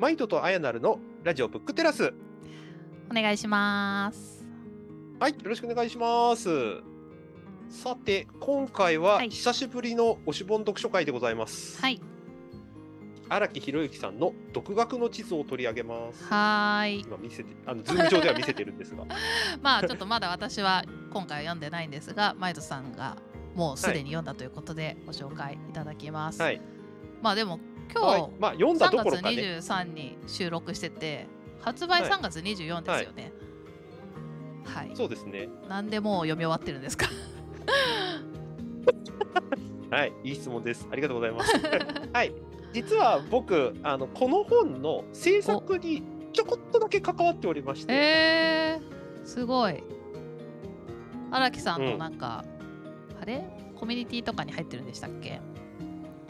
マイトとアヤナルのラジオブックテラス。お願いします。はい、よろしくお願いします。さて、今回ははい久しぶりの推し本読書会でございます。はい。荒木博之さんの独学の地図を取り上げます。はーい。今見せて、あのズーム上では見せてるんですが。まあちょっとまだ私は今回は読んでないんですが、マイトさんがもうすでに読んだということでご紹介いただきます。はい。まあでも今日、はい、まあ読んだ3月どころかね。23に収録してて、発売はい3月24ですよね。はい。そうですね。なんでもう読み終わってるんですか？はい、いい質問です。ありがとうございます。はい、実は僕、あのこの本の制作にちょこっとだけ関わっておりまして。えー、すごい。荒木さんうんのなんか、あれ？コミュニティとかに入ってるんでしたっけ？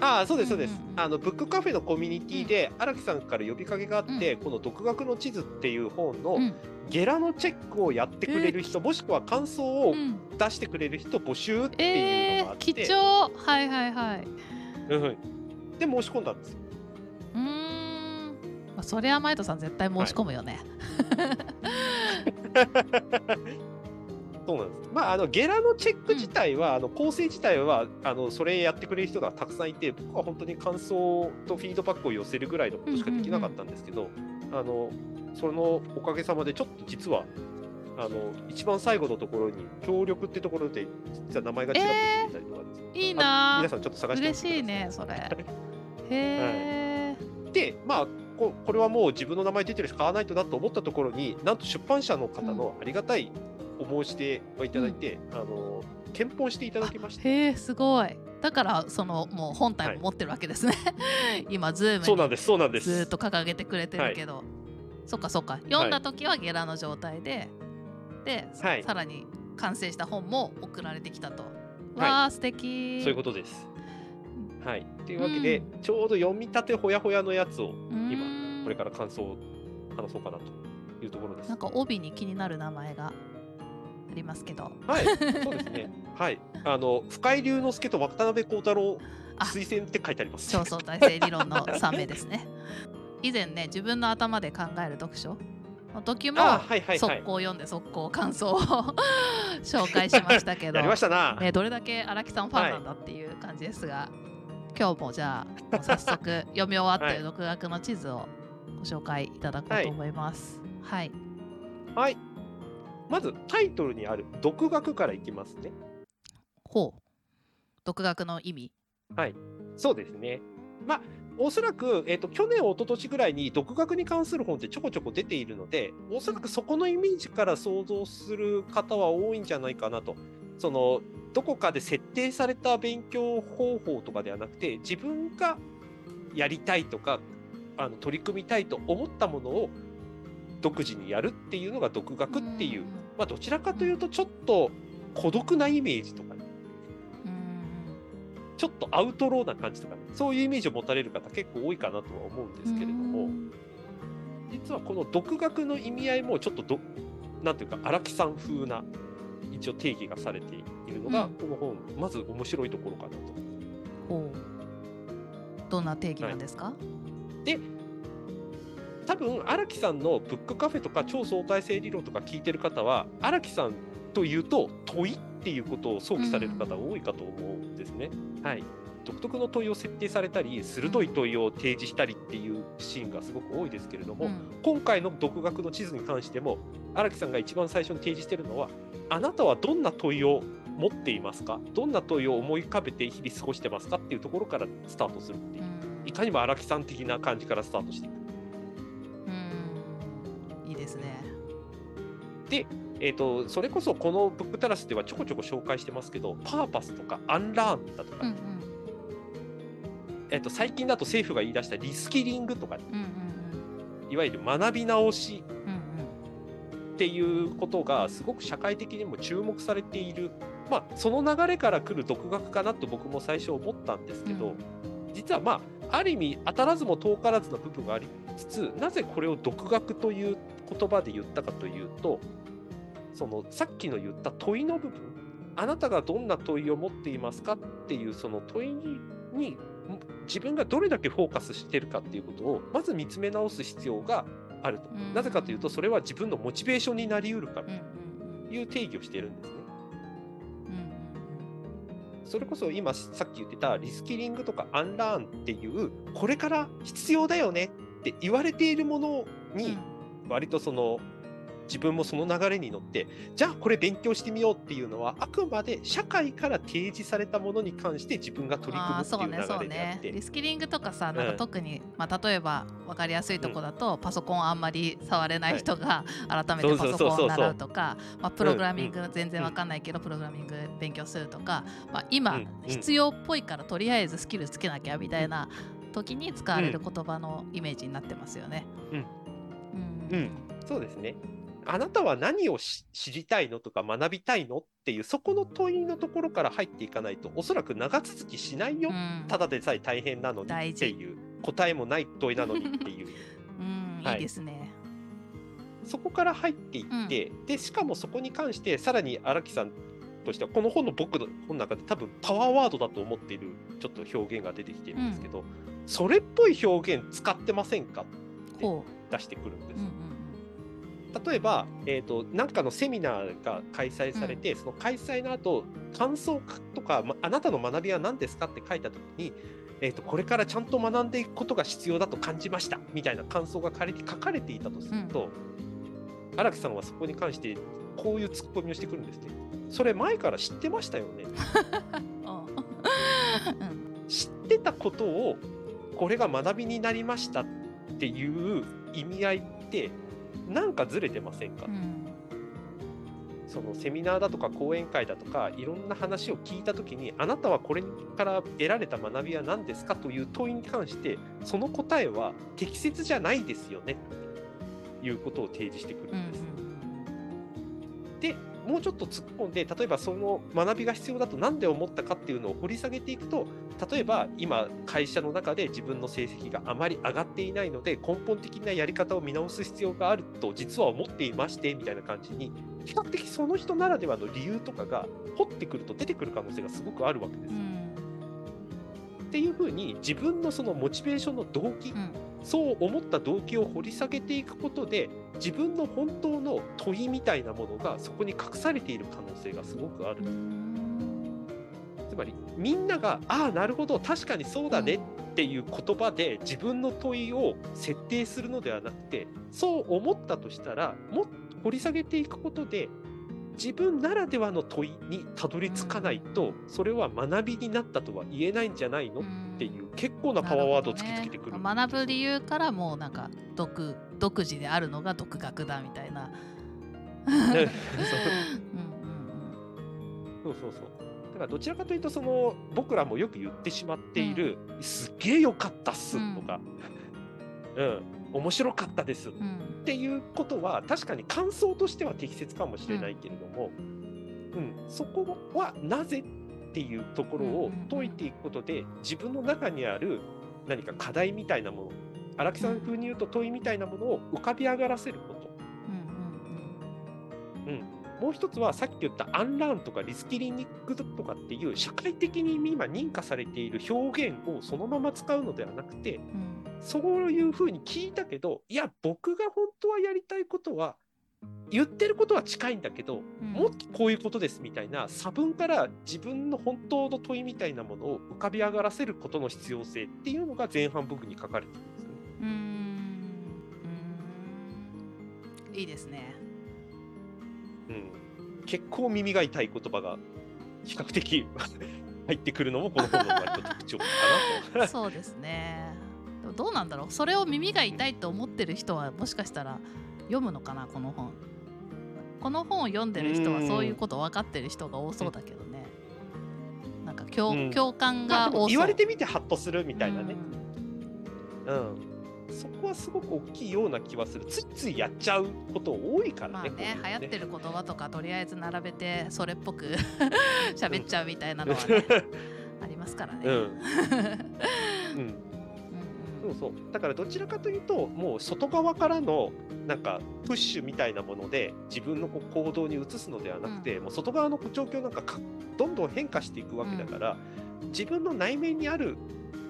ああそうですそうです、あのブックカフェのコミュニティで荒木さんから呼びかけがあって、この「独学の地図」っていう本のうん。ゲラのチェックをやってくれる人、もしくは感想をうん。出してくれる人募集っていうえー、のがあって、貴重。はいはいはい。うんうん。で申し込んだんですよ。うーん、まあ、それはマイトさん絶対申し込むよね、そうなんです。まああのゲラのチェック自体は、あの構成自体はあのそれやってくれる人がたくさんいて僕は本当に感想とフィードバックを寄せるぐらいのことしかできなかったんですけど、あのそのおかげさまでちょっと実はあの一番最後のところに協力ってところで実は名前が違ってたりとかです、いいあな皆さんちょっと探してみ嬉しいねそれ。へえ、でまあここれはもう自分の名前出てるし買わないとなと思ったところになんと出版社の方のありがたいお申し出をいただいて、あの検討していただきまして。へえすごい。だからそのもう本体も持ってるわけですね、今ズームにそうなんですそうなんです。ずーっと掲げてくれてるけど、そっかそっか。読んだ時はゲラの状態で、で、はい。さらに完成した本も送られてきたと、はい。わあ素敵。そういうことです。はい。というわけで、うちょうど読み立てほやほやのやつを今今これから感想を話そうかなというところです。なん。か帯に気になる名前がありますけどはい、そうですね。はい。あの深井龍之介と渡辺幸太郎あ推薦って書いてあります。超相対性理論の3名ですね 以前ね自分の頭で考える読書の時もあ、はいはいはい。速攻読んで速攻感想を 紹介しましたけどやりましたな。ね、どれだけ荒木さんファンなんだっていう感じですが、今日もじゃあ早速読み終わってはいる独学の地図をご紹介いただこうと思います。はい、はい。まずタイトルにある独学からいきますね。ほう独学の意味。はい。そうですね。まあ、おそらく、えっ、と、去年、一昨年ぐらいに独学に関する本ってちょこちょこ出ているので、おそらくそこのイメージから想像する方は多いんじゃないかなと。その、どこかで設定された勉強方法とかではなくて、自分がやりたいとか、あの取り組みたいと思ったものを独自にやるっていうのが独学っていう、まあ、どちらかというと、ちょっと孤独なイメージとかね。うん。うんちょっとアウトローな感じとか、そういうイメージを持たれる方結構多いかなとは思うんですけれども、うん実はこの独学の意味合いもちょっとど、なんていうか荒木さん風な一応定義がされているのが、うん。この本、まず面白いところかなと。どんな定義なんですか、多分荒木さんのブックカフェとか超相対性理論とか聞いてる方は、荒木さんというと問いっていうことを想起される方多いかと思うんですね。はい。独特の問いを設定されたり、鋭い問いを提示したりっていうシーンがすごく多いですけれども、うん。今回の独学の地図に関しても荒木さんが一番最初に提示しているのはあなたはどんな問いを持っていますか？どんな問いを思い浮かべて日々過ごしてますか？っていうところからスタートするっていう。うん。いかにも荒木さん的な感じからスタートしていく、えー、とそれこそこのブックタラスではちょこちょこ紹介してますけどパーパスとかアンラーンだとか、うんうん。えー、と最近だと政府が言い出したリスキリングとか。うんうんいわゆる学び直し。っていうことがすごく社会的にも注目されている、まあ、その流れから来る独学かなと僕も最初思ったんですけど、うん。実はまあある意味当たらずも遠からずの部分がありつつなぜこれを独学という言葉で言ったかというとそのさっきの言った問いの部分あなたがどんな問いを持っていますかっていうその問いに自分がどれだけフォーカスしてるかっていうことをまず見つめ直す必要があると、うんなぜかというとそれは自分のモチベーションになりうるからという定義をしているんですね。うんそれこそ今さっき言ってたリスキリングとかアンラーンっていうこれから必要だよねって言われているものに割とその自分もその流れに乗ってじゃあこれ勉強してみようっていうのはあくまで社会から提示されたものに関して自分が取り組むっていう流れであって。リスキリングとかさなんかうん特に、まあ、例えば分かりやすいとこだと、パソコンあんまり触れない人が改めてパソコンを習うとかまあプログラミング全然分かんないけど、プログラミング勉強するとか、まあ、今、うん。うん。必要っぽいからとりあえずスキルつけなきゃみたいな時に使われる言葉のイメージになってますよね。うん。うん。うん。そうですね。あなたは何をし知りたいのとか学びたいのっていうそこの問いのところから入っていかないとおそらく長続きしないよ、うん。ただでさえ大変なのにっていう答えもない問いなのにっていう。うんはい。いいですね。そこから入っていって、でしかもそこに関してさらに荒木さんとしてはこの本の僕の本の中で多分パワーワードだと思っているちょっと表現が出てきてるんですけど、それっぽい表現使ってませんかほ出してくるんですう。うんうん例えば、えー、となんかのセミナーが開催されて、その開催の後感想とか、まあなたの学びは何ですかって書いた時に、えー、とこれからちゃんと学んでいくことが必要だと感じましたみたいな感想が書かれていたとすると荒、木さんはそこに関してこういうツッコミをしてくるんですね。それ前から知ってましたよね。うん知ってたことをこれが学びになりましたっていう意味合いってなんかずれてませんか、うん。そのセミナーだとか講演会だとかいろんな話を聞いた時にあなたはこれから得られた学びは何ですかという問いに関してその答えは適切じゃないですよねということを提示してくるうんんです。でもうちょっと突っ込んで例えばその学びが必要だと何で思ったかっていうのを掘り下げていくと例えば今会社の中で自分の成績があまり上がっていないので根本的なやり方を見直す必要があると実は思っていましてみたいな感じに比較的その人ならではの理由とかが掘ってくると出てくる可能性がすごくあるわけですよ。うんっていうふうに自分のそのモチベーションの動機、うんそう思った動機を掘り下げていくことで自分の本当の問いみたいなものがそこに隠されている可能性がすごくある。つまりみんなが「ああなるほど確かにそうだね」っていう言葉で自分の問いを設定するのではなくてそう思ったとしたらもっと掘り下げていくことで自分ならではの問いにたどり着かないとそれは学びになったとは言えないんじゃないの？っていう結構なパワーワードを突きつけてくる。ね。学ぶ理由からもうなんか独独自であるのが独学だみたいな。そうそうそう。だからどちらかというとその僕らもよく言ってしまっている、すっげえ良かったっすとか、うん、面白かったです。っうん。うんていうことは確かに感想としては適切かもしれないけれども、うん。そこはなぜっていうところを解いていくことで自分の中にある何か課題みたいなもの荒木さん風に言うと問いみたいなものを浮かび上がらせること。うん。うん、もう一つはさっき言ったアンラーンとかリスキリングとかっていう社会的に今認可されている表現をそのまま使うのではなくてうんそういうふうに聞いたけどいや僕が本当はやりたいことは言ってることは近いんだけど、うんもっとこういうことですみたいな差分から自分の本当の問いみたいなものを浮かび上がらせることの必要性っていうのが前半部分に書かれてるんですよね。うんうんいいですね。うん、結構耳が痛い言葉が比較的入ってくるのもこの本の割と特徴かなと。そうですね。でもどうなんだろう？それを耳が痛いと思ってる人はもしかしたら読むのかなこの本。この本を読んでる人はそういうこと分かってる人が多そうだけどね。なんか共,、うん共感が多そう。言われてみてハッとするみたいなね、うんうんそこはすごく大きいような気はするついついやっちゃうこと多いからね。まあねこういうの流行ってる言葉とかとりあえず並べてそれっぽく 喋っちゃうみたいなのはね、ありますからね。うんうん うん、そうそう。だからどちらかというともう外側からのなんかプッシュみたいなもので自分のこう行動に移すのではなくて、もう外側の状況なんかかどんどん変化していくわけだから、自分の内面にある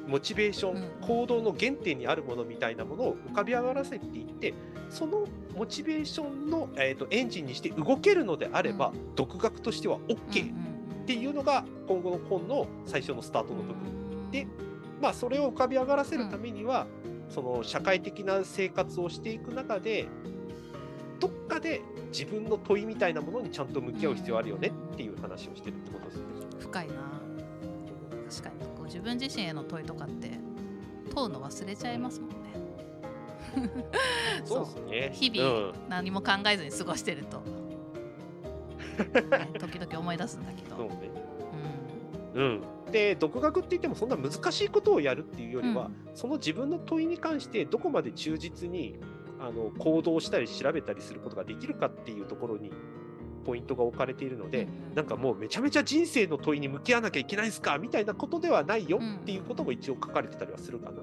モチベーション、うん。行動の原点にあるものみたいなものを浮かび上がらせていってそのモチベーションの、えー、とエンジンにして動けるのであれば、う独学としては OK っていうのが今後の本の最初のスタートの部分。でまあ、それを浮かび上がらせるためには、その社会的な生活をしていく中でどっかで自分の問いみたいなものにちゃんと向き合う必要あるよねっていう話をしてるってことですね。深いな。確かに。こう自分自身への問いとかって問うの忘れちゃいますもんね。そう。ですね。日々うん。何も考えずに過ごしてると、ね時々思い出すんだけど。そうねうん。うん、で独学って言ってもそんな難しいことをやるっていうよりは、その自分の問いに関してどこまで忠実にあの行動したり調べたりすることができるかっていうところにポイントが置かれているので、うんなんかもうめちゃめちゃ人生の問いに向き合わなきゃいけないんすかみたいなことではないようん。っていうことも一応書かれてたりはするかな。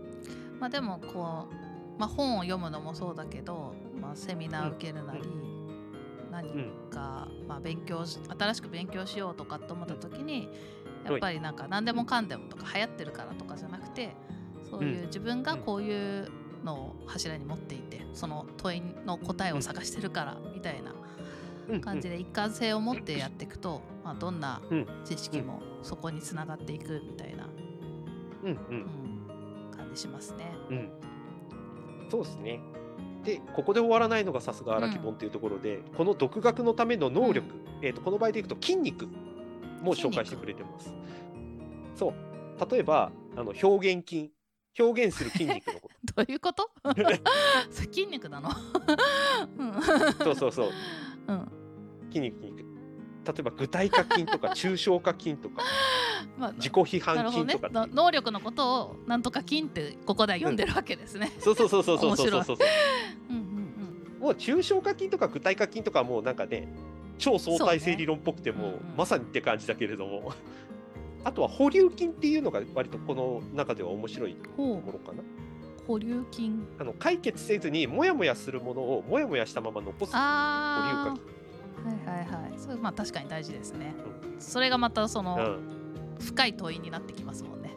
まあでもこう、まあ、本を読むのもそうだけど、まあ、セミナー受けるなり、何か、まあ、勉強し新しく勉強しようとかと思った時にやっぱりなんか何でもかんでもとか流行ってるからとかじゃなくてそういう自分がこういうのを柱に持っていてその問いの答えを探してるからみたいなうん。感じで一貫性を持ってやっていくと、まあ、どんなうん。知識もそこにつながっていくみたいな、うんうん。うん、感じしますね。うん、そうですね。で、ここで終わらないのがさすが荒木本というところで、この独学のための能力、えー、とこの場合でいくと筋肉も紹介してくれてます。そう。例えば、あの表現筋、表現する筋肉のこ どういうこと？筋肉なの、うんと。そうそうそう。うん筋肉、筋肉。例えば、具体化筋とか、抽象化筋とか、まあ、自己批判筋とかっていうの能力のことをなんとか筋ってここでは読んでるわけですね。そうそうそうそうそうそうそうそう。うんうんもう抽象化筋とか具体化筋とかはもうなんかね超相対性理論っぽくても、ね。うんうん。まさにって感じだけれども。あとは保留筋っていうのが割とこの中では面白いとほころかな。う保留筋あの解決せずにモヤモヤするものをモヤモヤしたまま残す保留あ化あはいはいはい。それまあ確かに大事ですね。それがまたその、うん。深い問いになってきますもんね。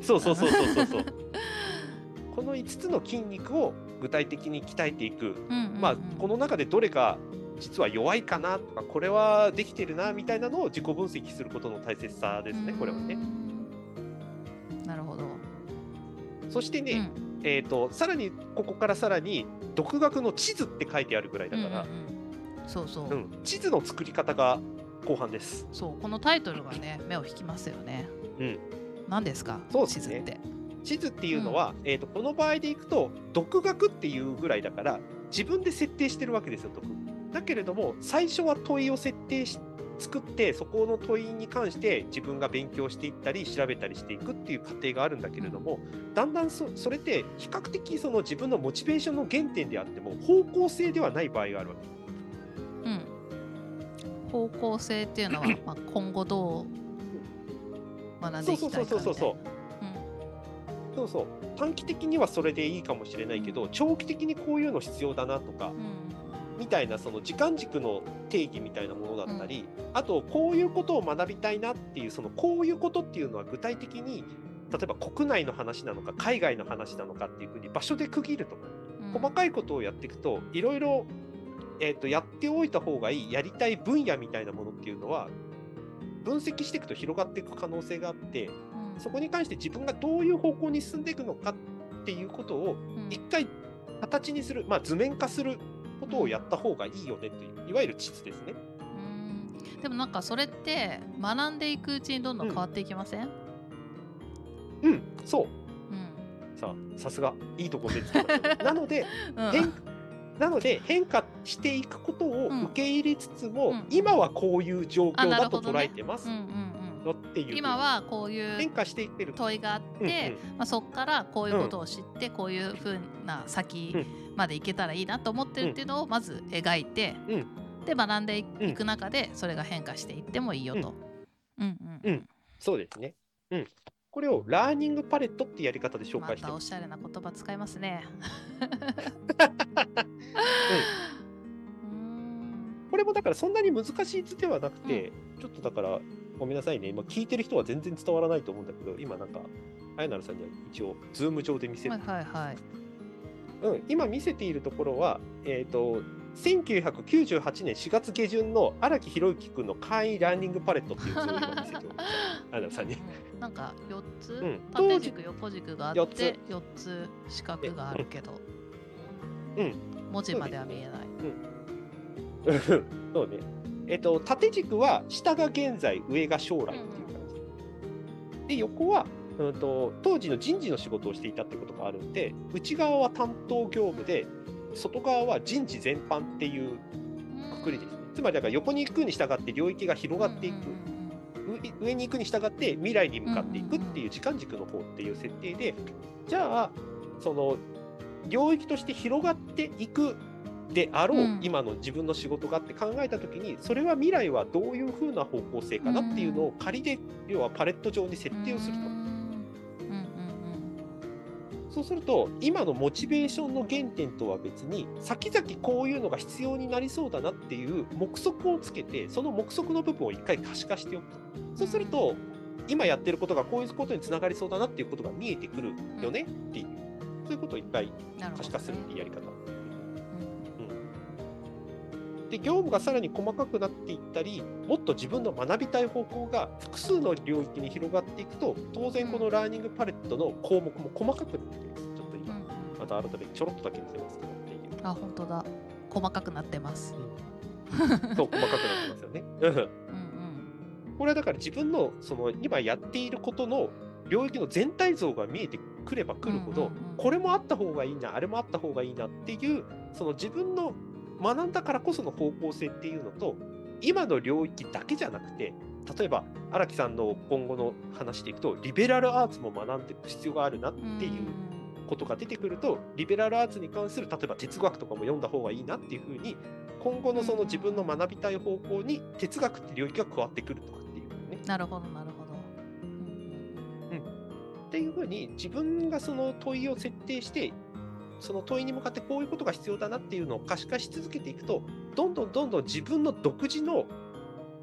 そうそうそうそうそうそう。この5つの筋肉を具体的に鍛えていく、うんうんうん。まあこの中でどれか実は弱いかなとかこれはできてるなみたいなのを自己分析することの大切さですねこれはねう。んなるほど。そしてね、うんえー、とさらにここからさらに独学の地図って書いてあるぐらいだから、うんうんうんそうそう、うん地図の作り方が後半です。そうこのタイトルがね目を引きますよね。うん、何ですか？そうですね地図って。地図っていうのは、えー、とこの場合でいくと独学っていうぐらいだから自分で設定してるわけですよ独だけれども最初は問いを設定し作ってそこの問いに関して自分が勉強していったり調べたりしていくっていう過程があるんだけれどもだんだんそそれって比較的その自分のモチベーションの原点であっても方向性ではない場合があるわけ。うん、方向性っていうのは、まあ、今後どう学んでいきたいかみたいな。そうそうそうそうそうそう。そう短期的にはそれでいいかもしれないけど長期的にこういうの必要だなとかうんうんみたいなその時間軸の定義みたいなものだったり、あとこういうことを学びたいなっていうそのこういうことっていうのは具体的に例えば国内の話なのか海外の話なのかっていうふうに場所で区切るとうん。細かいことをやっていくといろいろ、えー、とやっておいた方がいいやりたい分野みたいなものっていうのは分析していくと広がっていく可能性があってうん。そこに関して自分がどういう方向に進んでいくのかっていうことをうん。一回形にする、まあ、図面化することをやった方がいいよねといういわゆる地図ですね。うん。でもなんかそれって学んでいくうちにどんどん変わっていきません、うん、そう。うん。さあさすがいいところでつけました。なのでうん。変なので変化していくことをうん。受け入れつつも、うん。今はこういう状あ況だと捉えてます。うんうんよっていう。うん、今はこういう変化していってる。問いがあって、うんうん。まあ、そこからこういうことを知って、こういうふうな先までいけたらいいなと思ってるっていうのをまず描いて、うんで学んでいうんく中でそれが変化していってもいいよと。うんうんうんそうですね。うん。これをラーニングパレットってやり方で紹ま介してます。たおしゃれな言葉使いますね。うんこれもだからそんなに難しい図ではなくて、ちょっとだからごめんなさいね、今聞いてる人は全然伝わらないと思うんだけど、今なんかあやなるさんには一応、ズーム上で見せる。はいはいはいうん、今見せているところは、えっ、と、1998年4月下旬の荒木宏之君の簡易ランニングパレットっていう図を今見せております。あやなるさんに。うん。なんか4つ、ん。縦軸横軸があって四つ。4つ四角があるけど、うん。文字までは見えない、そう ね。えっ、と、縦軸は下が現在、上が将来っていう感じ。で、横は、うんと、当時の人事の仕事をしていたってことがあるんで、内側は担当業務で、外側は人事全般っていうくくりですね。つまり、だから横に行くに従って領域が広がっていく。上上に行くに従って未来に向かっていくっていう時間軸の方っていう設定で、じゃあ、その領域として広がっていくであろう、うん今の自分の仕事がって考えたときに、それは未来はどういうふうな方向性かなっていうのを仮で、要はパレット上に設定をすると。そうすると、今のモチベーションの原点とは別に、先々こういうのが必要になりそうだなっていう目測をつけて、その目測の部分を一回可視化しておくと。そうすると、今やってることがこういうことにつながりそうだなっていうことが見えてくるよねっていう、そういうことを一回なるほどね可視化するっていうやり方。うんで業務がさらに細かくなっていったりもっと自分の学びたい方向が複数の領域に広がっていくと当然このラーニングパレットの項目も細かくなってきますちょっと今うんうん。また改めてちょろっとだけ見せますけどっていうあ本当だ。細かくなってます。そう細かくなってますよね。うん。うんうん。これはだから自分のその今やっていることの領域の全体像が見えてくればくるほど、うんうんうん。これもあった方がいいなあれもあった方がいいなっていうその自分の学んだからこその方向性っていうのと今の領域だけじゃなくて例えば荒木さんの今後の話でいくとリベラルアーツも学んでいく必要があるなっていうことが出てくるとリベラルアーツに関する例えば哲学とかも読んだ方がいいなっていうふうに今後のその自分の学びたい方向に哲学って領域が加わってくるとかっていうね。なるほどなるほど。うん。っていうふうに自分がその問いを設定してその問いに向かってこういうことが必要だなっていうのを可視化し続けていくとどんどんどんどん自分の独自の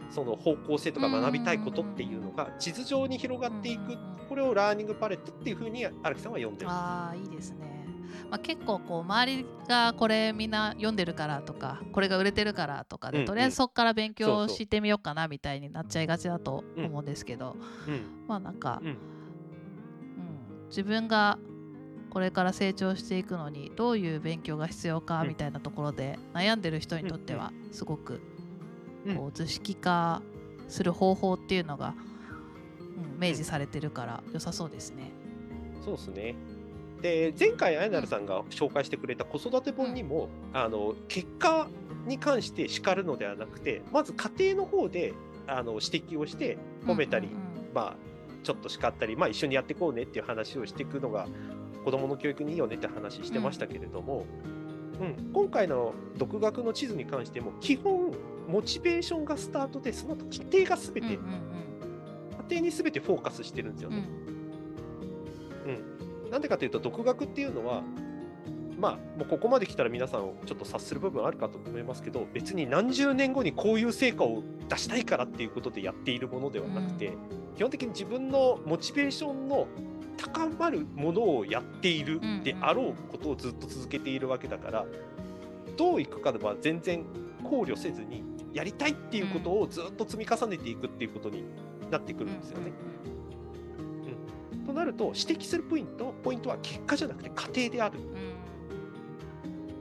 その方向性とか学びたいことっていうのが地図上に広がっていく。これをラーニングパレットっていうふうに荒木さんは呼んでる。ああいいですね、まあ、結構こう周りがこれみんな読んでるからとかこれが売れてるからとかで、とりあえずそこから勉強してみようかなみたいになっちゃいがちだと思うんですけど、うん。まあなんか、うん。うん。自分がこれから成長していくのにどういう勉強が必要かうんみたいなところで悩んでる人にとってはすごくうんこう図式化する方法っていうのが、うん、明示されてるから良さそうですね。そうですね。で前回あやなるさんが紹介してくれた子育て本にも、あの結果に関して叱るのではなくてまず家庭の方であの指摘をして褒めたり、うんうんうんまあちょっと叱ったり、まあ、一緒にやっていこうねっていう話をしていくのが子どもの教育にいいよねって話してましたけれども、うん。今回の独学の地図に関しても基本モチベーションがスタートでその後家庭が全て、うんうん家庭に全てフォーカスしてるんですようん。うね。ん。なんでかというと独学っていうのはまあもうここまで来たら皆さんちょっと察する部分あるかと思いますけど別に何十年後にこういう成果を出したいからっていうことでやっているものではなくて、基本的に自分のモチベーションの高まるものをやっているであろうことをずっと続けているわけだからどういくかでは全然考慮せずにやりたいっていうことをずっと積み重ねていくっていうことになってくるんですよね。うんとなると指摘するポイントポイントは結果じゃなくて過程である。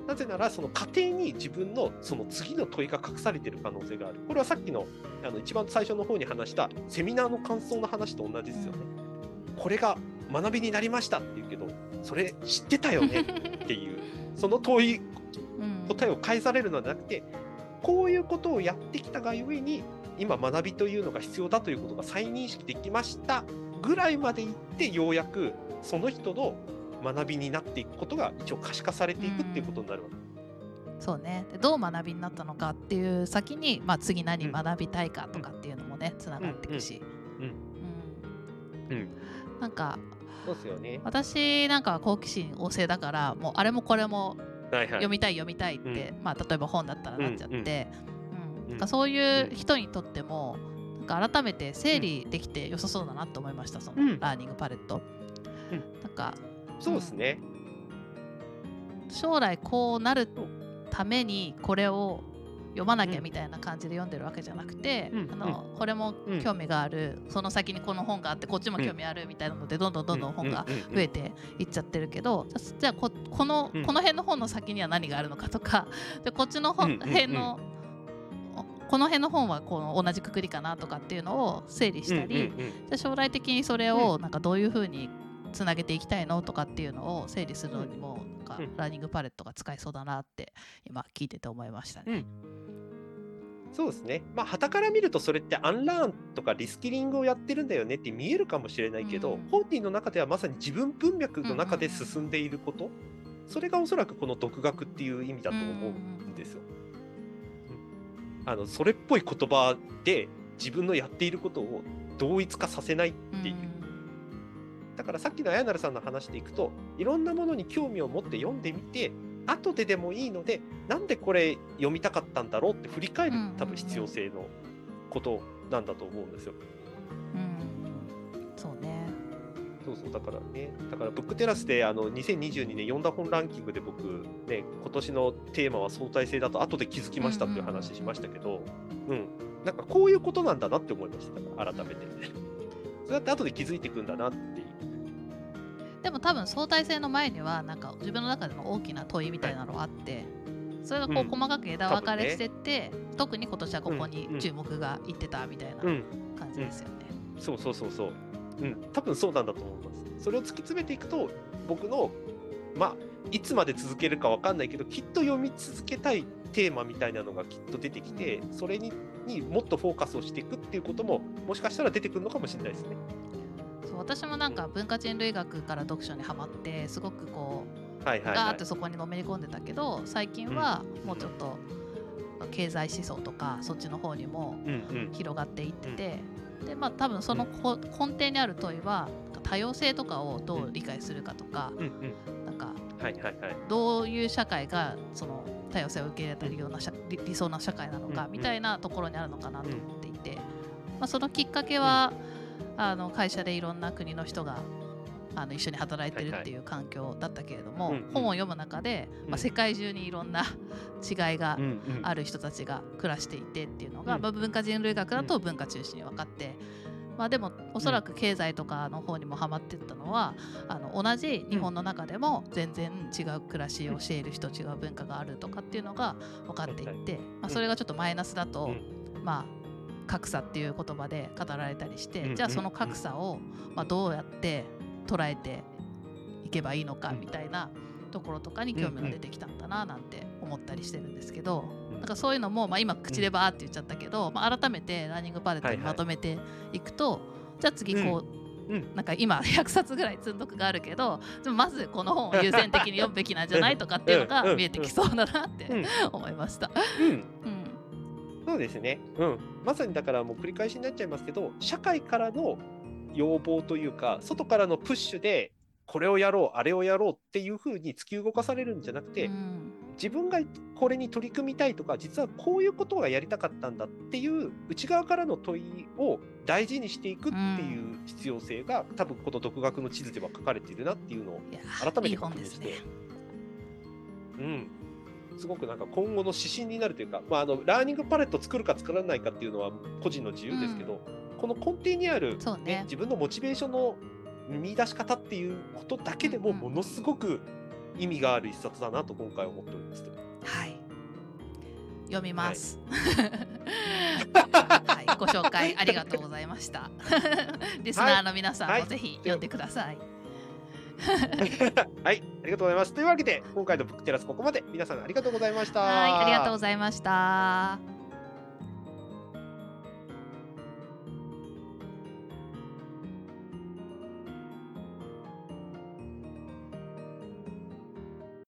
なぜならその過程に自分のその次の問いが隠されている可能性がある。これはさっきのあの一番最初の方に話したセミナーの感想の話と同じですよね。これが学びになりましたって言うけどそれ知ってたよね っていうその問いうん答えを返されるのではなくてこういうことをやってきたがゆえに今学びというのが必要だということが再認識できましたぐらいまでいってようやくその人の学びになっていくことが一応可視化されていくっていうことになるわけ。そうね。でどう学びになったのかっていう先に、まあ、次何学びたいかとかっていうのもねつながっていくし、うんうん。うん。うん。なんかそうですよね。私なんかは好奇心旺盛だからもうあれもこれもはいはい読。みたい読みたいって、まあ、例えば本だったらなっちゃって、うんうんなんかそういう人にとってもなんか改めて整理できて良さそうだなと思いましたそのうんラーニングパレット。なんかそうですね。将来こうなるためにこれを読まなきゃみたいな感じで読んでるわけじゃなくて、うんあのこれも興味がある、その先にこの本があってこっちも興味あるみたいなのでどんどんどんどん本が増えていっちゃってるけど、じゃあここのうん。この辺の本の先には何があるのかとかでこっちの本うんうんうん。辺の、この辺の本はこの同じくくりかなとかっていうのを整理したり、じゃあ将来的にそれをなんかどういうふうにつなげていきたいのとかっていうのを整理するのにもなんかうんラーニングパレットが使えそうだなって今聞いてて思いましたね。そうですね。まあ、旗から見ると、それってアンラーンとかリスキリングをやってるんだよねって見えるかもしれないけど、うん本人の中ではまさに自分文脈の中で進んでいること、それがおそらくこの独学っていう意味だと思うんですよ。うんあのそれっぽい言葉で自分のやっていることを同一化させないっていう。だからさっきの綾成さんの話でいくといろんなものに興味を持って読んでみて後ででもいいのでなんでこれ読みたかったんだろうって振り返るうんうんうん多分必要性のことなんだと思うんですよ。うんうんそうね。そうそうだからねだからブックテラスであの2022年読んだ本ランキングで僕ね今年のテーマは相対性だと後で気づきましたっていう話しましたけど、うんなんかこういうことなんだなって思いました改めて。そうやって後で気づいていくんだなっていう。でも多分相対性の前にはなんか自分の中での大きな問いみたいなのがあって、それがこううん細かく枝分かれしてって、特に今年はここにうんうん注目がいってたみたいなうん感じですよね。そうそうそうそう。うん、多分そうなんだと思います。それを突き詰めていくと、僕の、まあ、いつまで続けるかわかんないけど、きっと読み続けたいテーマみたいなのがきっと出てきて、それににもっとフォーカスをしていくっていうことも、もしかしたら出てくるのかもしれないですね。そう私もなんか文化人類学から読書にはまってすごくこうはいはい、はいガーって。そこにのめり込んでたけど最近はもうちょっと経済思想とかそっちの方にもうんうん。広がっていってて、でまあ多分そのこ根底にある問いは多様性とかをどう理解するかとか、うんうん。なんかはいはいはい。どういう社会がその多様性を受け入れたりような社理理想な社会なのかうんみたいなところにあるのかなと思っていて、まあ、そのきっかけは、あの会社でいろんな国の人があの一緒に働いてるっていう環境だったけれども、うんうん。本を読む中で、まあ、うん世界中にいろんな違いが。ある人たちが暮らしていてっていうのが、うん。まあ、文化人類学だと文化中心に分かって、まあ、でもおそらく経済とかの方にもハマってったのはあの同じ日本の中でも全然違う暮らしをしている人違う文化があるとかっていうのが分かっていって、まあ、それがちょっとマイナスだと、まあ格差っていう言葉で語られたりして、うんじゃあその格差を、まあ、どうやって捉えていけばいいのかみたいなところとかに興味が出てきたんだななんて思ったりしてるんですけど、うんなんかそういうのも、まあ、今口でバーって言っちゃったけど、まあ、改めてランニングパレットにまとめていくと、じゃあ次こう、うん。なんか今100冊ぐらい積んどくがあるけどまずこの本を優先的に読むべきなんじゃないとかっていうのが見えてきそうだなってうん。思いました。うん。うんそうですね。うん。まさにだからもう繰り返しになっちゃいますけど、社会からの要望というか、外からのプッシュで、これをやろう、あれをやろうっていうふうに突き動かされるんじゃなくて、うん自分がこれに取り組みたいとか、実はこういうことがやりたかったんだっていう内側からの問いを大事にしていくっていう必要性が、多分この独学の地図では書かれているなっていうのを改めて確認してですね。うん、すごくなんか今後の指針になるというか、まあ、あのラーニングパレット作るか作らないかっていうのは個人の自由ですけど、この根底にある、そうね自分のモチベーションの見出し方っていうことだけでもうんうんものすごく意味がある一冊だなと今回思っております。はい。読みます。はい、ご紹介ありがとうございました。リスナーの皆さんはいもぜひ読んでください。はい、ありがとうございます。というわけで今回のブックテラスここまで皆さんありがとうございました。はい、ありがとうございました。